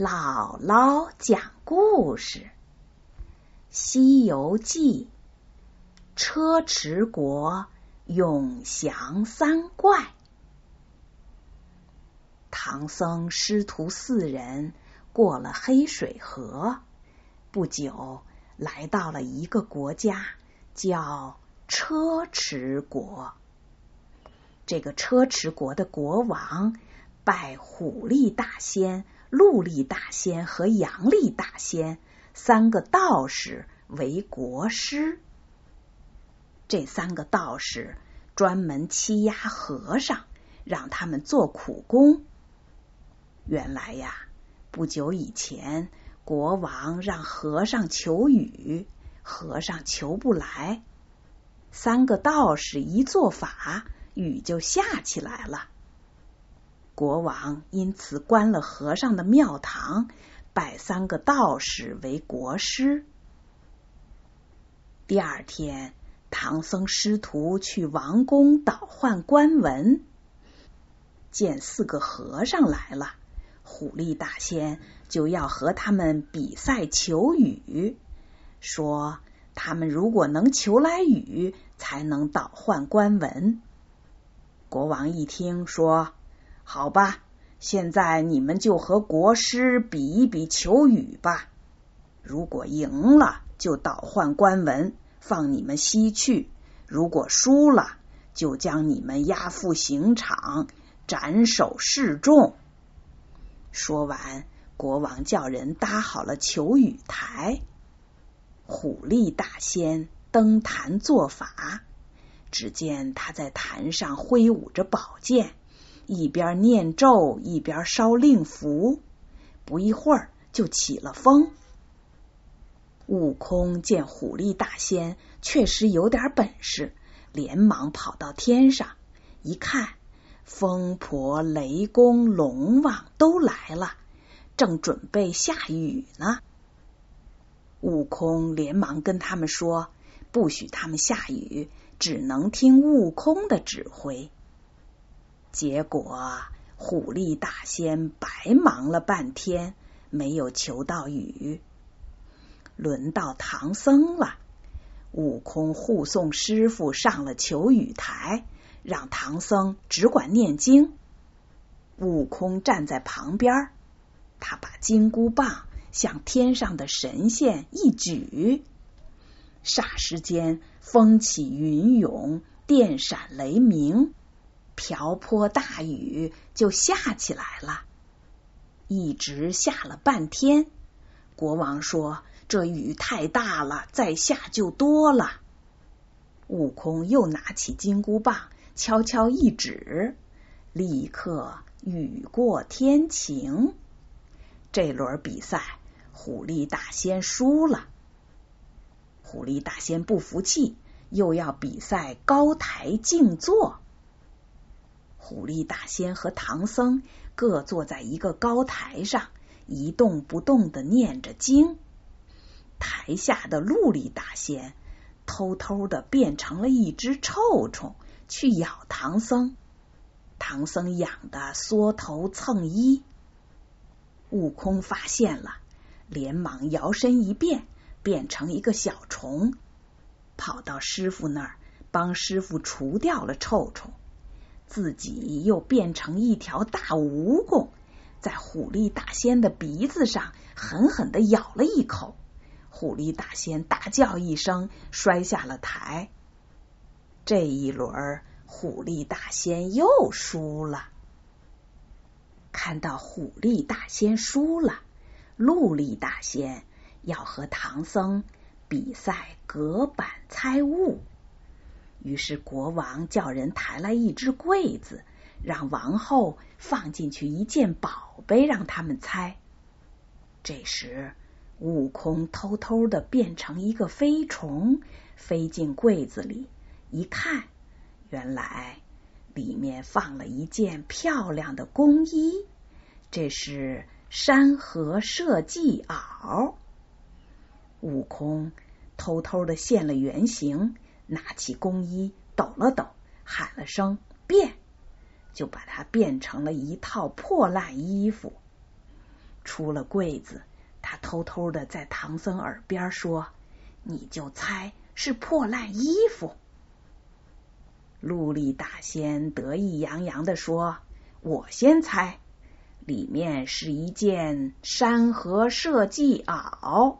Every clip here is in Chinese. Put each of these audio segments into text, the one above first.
姥姥讲故事，《西游记》车迟国永降三怪。唐僧师徒四人过了黑水河，不久来到了一个国家，叫车迟国。这个车迟国的国王拜虎力大仙。陆力大仙和杨力大仙三个道士为国师，这三个道士专门欺压和尚，让他们做苦工。原来呀，不久以前，国王让和尚求雨，和尚求不来，三个道士一做法，雨就下起来了。国王因此关了和尚的庙堂，拜三个道士为国师。第二天，唐僧师徒去王宫倒换官文，见四个和尚来了，虎力大仙就要和他们比赛求雨，说他们如果能求来雨，才能倒换官文。国王一听说。好吧，现在你们就和国师比一比求雨吧。如果赢了，就倒换官文，放你们西去；如果输了，就将你们押赴刑场，斩首示众。说完，国王叫人搭好了求雨台，虎力大仙登坛做法。只见他在坛上挥舞着宝剑。一边念咒，一边烧令符，不一会儿就起了风。悟空见虎力大仙确实有点本事，连忙跑到天上一看，风婆、雷公、龙王都来了，正准备下雨呢。悟空连忙跟他们说：“不许他们下雨，只能听悟空的指挥。”结果，虎力大仙白忙了半天，没有求到雨。轮到唐僧了，悟空护送师傅上了求雨台，让唐僧只管念经。悟空站在旁边，他把金箍棒向天上的神仙一举，霎时间风起云涌，电闪雷鸣。瓢泼大雨就下起来了，一直下了半天。国王说：“这雨太大了，再下就多了。”悟空又拿起金箍棒，悄悄一指，立刻雨过天晴。这轮比赛，虎力大仙输了。虎力大仙不服气，又要比赛高台静坐。虎力大仙和唐僧各坐在一个高台上，一动不动的念着经。台下的陆力大仙偷偷的变成了一只臭虫，去咬唐僧。唐僧痒的缩头蹭衣。悟空发现了，连忙摇身一变，变成一个小虫，跑到师傅那儿，帮师傅除掉了臭虫。自己又变成一条大蜈蚣，在虎力大仙的鼻子上狠狠的咬了一口。虎力大仙大叫一声，摔下了台。这一轮，虎力大仙又输了。看到虎力大仙输了，陆力大仙要和唐僧比赛隔板猜物。于是国王叫人抬来一只柜子，让王后放进去一件宝贝，让他们猜。这时，悟空偷偷的变成一个飞虫，飞进柜子里，一看，原来里面放了一件漂亮的工衣，这是山河社稷袄。悟空偷偷的现了原形。拿起工衣，抖了抖，喊了声“变”，就把它变成了一套破烂衣服。出了柜子，他偷偷的在唐僧耳边说：“你就猜是破烂衣服。”陆力大仙得意洋洋的说：“我先猜，里面是一件山河社稷袄。”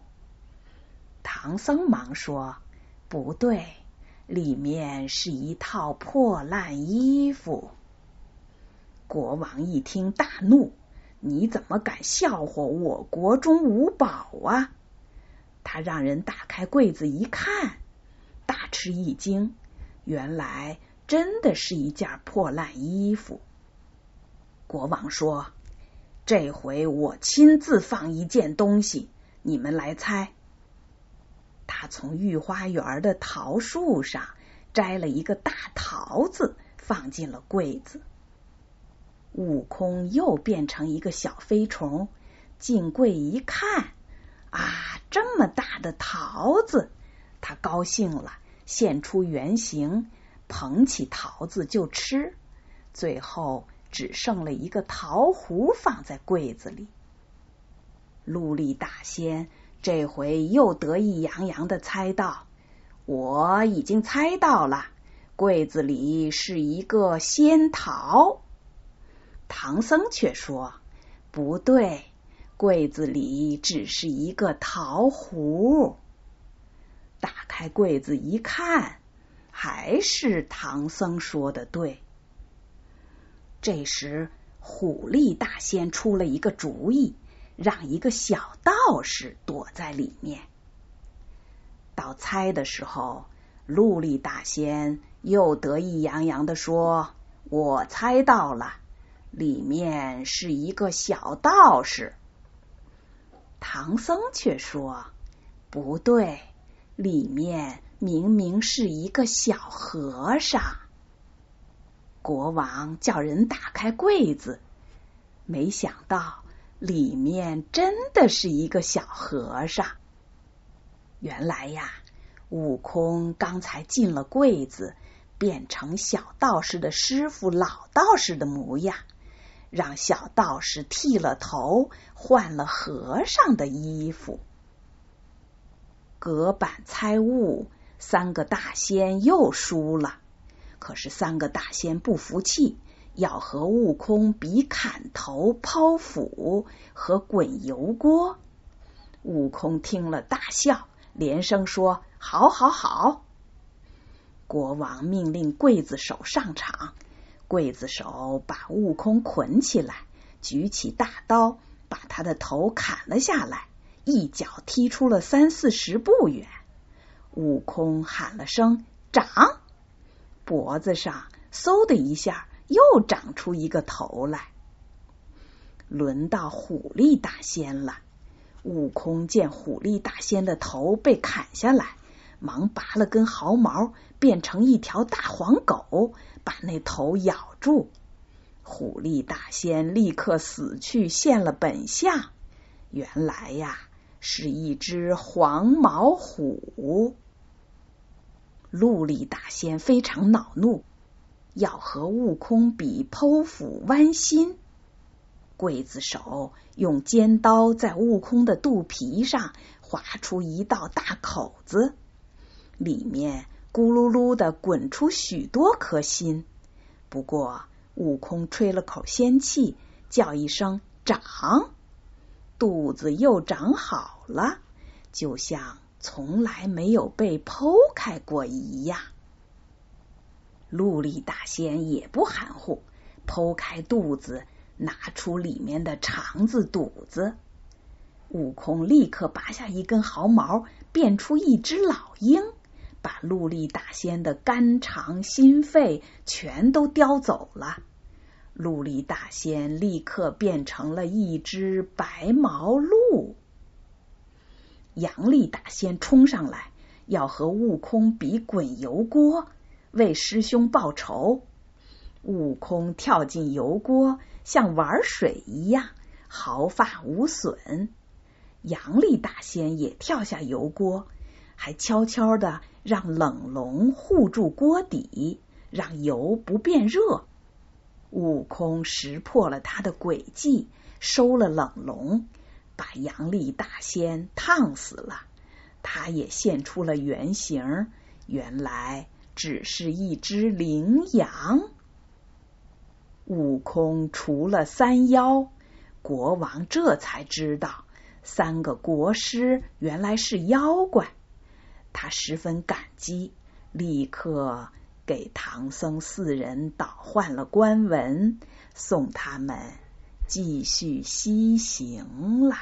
唐僧忙说：“不对，里面是一套破烂衣服。”国王一听大怒。你怎么敢笑话我国中无宝啊？他让人打开柜子一看，大吃一惊，原来真的是一件破烂衣服。国王说：“这回我亲自放一件东西，你们来猜。”他从御花园的桃树上摘了一个大桃子，放进了柜子。悟空又变成一个小飞虫，进柜一看，啊，这么大的桃子！他高兴了，现出原形，捧起桃子就吃。最后只剩了一个桃核放在柜子里。陆力大仙这回又得意洋洋的猜道：“我已经猜到了，柜子里是一个仙桃。”唐僧却说：“不对，柜子里只是一个桃核。”打开柜子一看，还是唐僧说的对。这时，虎力大仙出了一个主意，让一个小道士躲在里面。到猜的时候，陆力大仙又得意洋洋的说：“我猜到了。”里面是一个小道士，唐僧却说不对，里面明明是一个小和尚。国王叫人打开柜子，没想到里面真的是一个小和尚。原来呀，悟空刚才进了柜子，变成小道士的师傅老道士的模样。让小道士剃了头，换了和尚的衣服。隔板猜物，三个大仙又输了。可是三个大仙不服气，要和悟空比砍头、抛斧和滚油锅。悟空听了大笑，连声说：“好，好，好！”国王命令刽子手上场。刽子手把悟空捆起来，举起大刀，把他的头砍了下来，一脚踢出了三四十步远。悟空喊了声“长”，脖子上嗖的一下又长出一个头来。轮到虎力大仙了，悟空见虎力大仙的头被砍下来，忙拔了根毫毛，变成一条大黄狗。把那头咬住，虎力大仙立刻死去，现了本相。原来呀，是一只黄毛虎。陆力大仙非常恼怒，要和悟空比剖腹剜心。刽子手用尖刀在悟空的肚皮上划出一道大口子，里面。咕噜噜的滚出许多颗心，不过悟空吹了口仙气，叫一声“长”，肚子又长好了，就像从来没有被剖开过一样。陆力大仙也不含糊，剖开肚子，拿出里面的肠子肚子。悟空立刻拔下一根毫毛，变出一只老鹰。把陆力大仙的肝肠心肺全都叼走了，陆力大仙立刻变成了一只白毛鹿。杨力大仙冲上来要和悟空比滚油锅，为师兄报仇。悟空跳进油锅，像玩水一样，毫发无损。杨力大仙也跳下油锅，还悄悄的。让冷龙护住锅底，让油不变热。悟空识破了他的诡计，收了冷龙，把杨丽大仙烫死了。他也现出了原形，原来只是一只羚羊。悟空除了三妖，国王这才知道三个国师原来是妖怪。他十分感激，立刻给唐僧四人倒换了官文，送他们继续西行了。